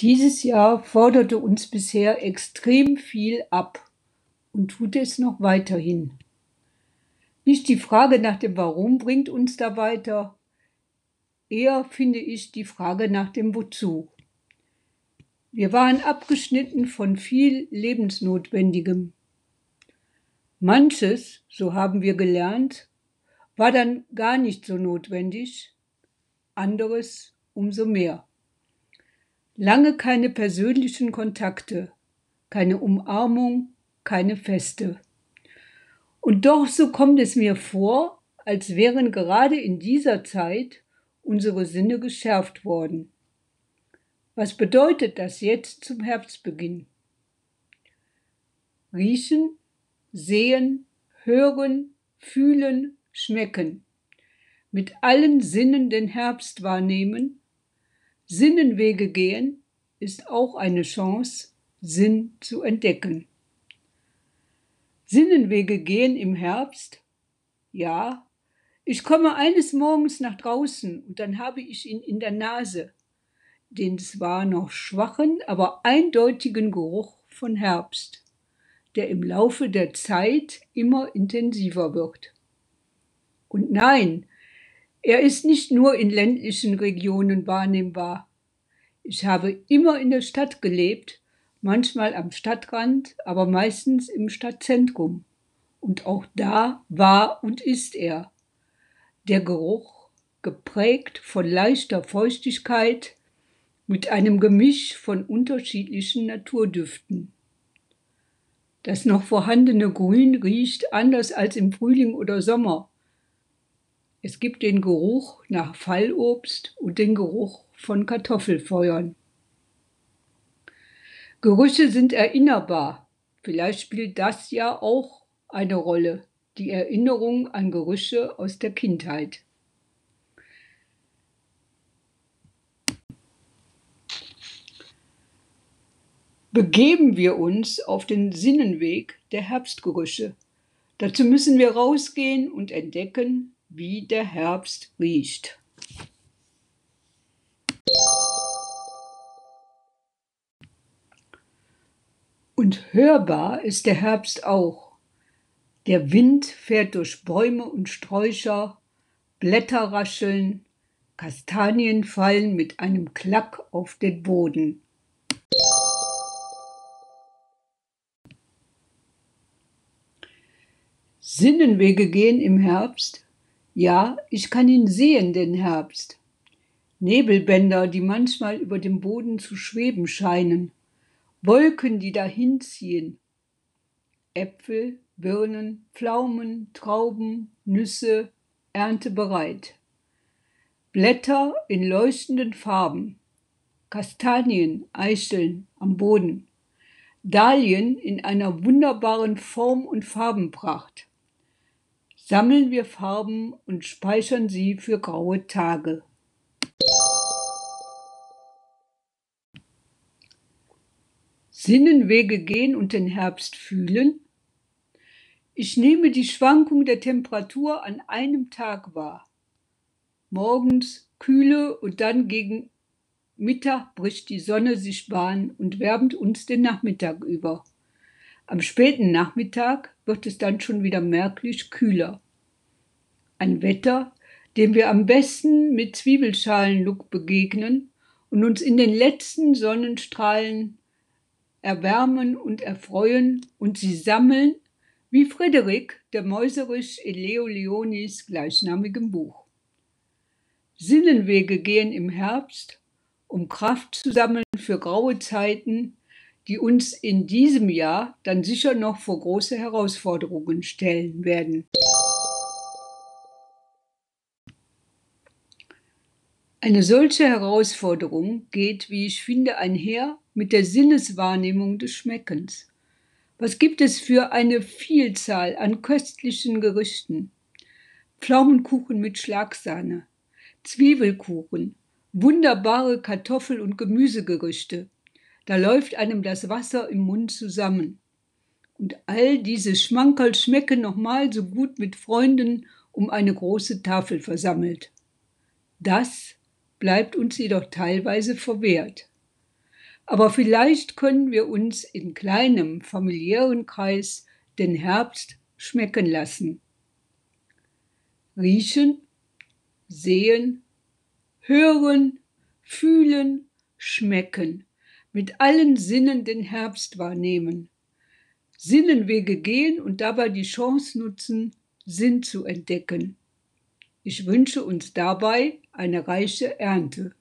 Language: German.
Dieses Jahr forderte uns bisher extrem viel ab und tut es noch weiterhin. Nicht die Frage nach dem Warum bringt uns da weiter, eher finde ich die Frage nach dem Wozu. Wir waren abgeschnitten von viel Lebensnotwendigem. Manches, so haben wir gelernt, war dann gar nicht so notwendig, anderes umso mehr. Lange keine persönlichen Kontakte, keine Umarmung, keine Feste. Und doch so kommt es mir vor, als wären gerade in dieser Zeit unsere Sinne geschärft worden. Was bedeutet das jetzt zum Herbstbeginn? Riechen, sehen, hören, fühlen, schmecken. Mit allen Sinnen den Herbst wahrnehmen Sinnenwege gehen ist auch eine Chance, Sinn zu entdecken. Sinnenwege gehen im Herbst? Ja, ich komme eines Morgens nach draußen und dann habe ich ihn in der Nase, den zwar noch schwachen, aber eindeutigen Geruch von Herbst, der im Laufe der Zeit immer intensiver wird. Und nein, er ist nicht nur in ländlichen Regionen wahrnehmbar. Ich habe immer in der Stadt gelebt, manchmal am Stadtrand, aber meistens im Stadtzentrum. Und auch da war und ist er. Der Geruch, geprägt von leichter Feuchtigkeit, mit einem Gemisch von unterschiedlichen Naturdüften. Das noch vorhandene Grün riecht anders als im Frühling oder Sommer. Es gibt den Geruch nach Fallobst und den Geruch von Kartoffelfeuern. Gerüche sind erinnerbar. Vielleicht spielt das ja auch eine Rolle, die Erinnerung an Gerüche aus der Kindheit. Begeben wir uns auf den Sinnenweg der Herbstgerüche. Dazu müssen wir rausgehen und entdecken, wie der Herbst riecht. Und hörbar ist der Herbst auch. Der Wind fährt durch Bäume und Sträucher, Blätter rascheln, Kastanien fallen mit einem Klack auf den Boden. Sinnenwege gehen im Herbst, ja, ich kann ihn sehen, den Herbst. Nebelbänder, die manchmal über dem Boden zu schweben scheinen, Wolken, die dahinziehen, Äpfel, Birnen, Pflaumen, Trauben, Nüsse, erntebereit. Blätter in leuchtenden Farben, Kastanien, Eicheln am Boden, Dahlien in einer wunderbaren Form und Farbenpracht sammeln wir Farben und speichern sie für graue Tage. Sinnenwege gehen und den Herbst fühlen? Ich nehme die Schwankung der Temperatur an einem Tag wahr. Morgens kühle und dann gegen Mittag bricht die Sonne sich Bahn und wärmt uns den Nachmittag über. Am späten Nachmittag wird es dann schon wieder merklich kühler. Ein Wetter, dem wir am besten mit Zwiebelschalenlook begegnen und uns in den letzten Sonnenstrahlen erwärmen und erfreuen und sie sammeln, wie Frederik, der Mäuserisch in Leo Leonis gleichnamigem Buch. Sinnenwege gehen im Herbst, um Kraft zu sammeln für graue Zeiten, die uns in diesem Jahr dann sicher noch vor große Herausforderungen stellen werden. Eine solche Herausforderung geht, wie ich finde, einher mit der Sinneswahrnehmung des Schmeckens. Was gibt es für eine Vielzahl an köstlichen Gerichten? Pflaumenkuchen mit Schlagsahne, Zwiebelkuchen, wunderbare Kartoffel- und Gemüsegerichte, da läuft einem das Wasser im Mund zusammen. Und all diese Schmankerl schmecken nochmal so gut mit Freunden um eine große Tafel versammelt. Das bleibt uns jedoch teilweise verwehrt. Aber vielleicht können wir uns in kleinem familiären Kreis den Herbst schmecken lassen. Riechen, sehen, hören, fühlen, schmecken, mit allen Sinnen den Herbst wahrnehmen. Sinnenwege gehen und dabei die Chance nutzen, Sinn zu entdecken. Ich wünsche uns dabei eine reiche Ernte.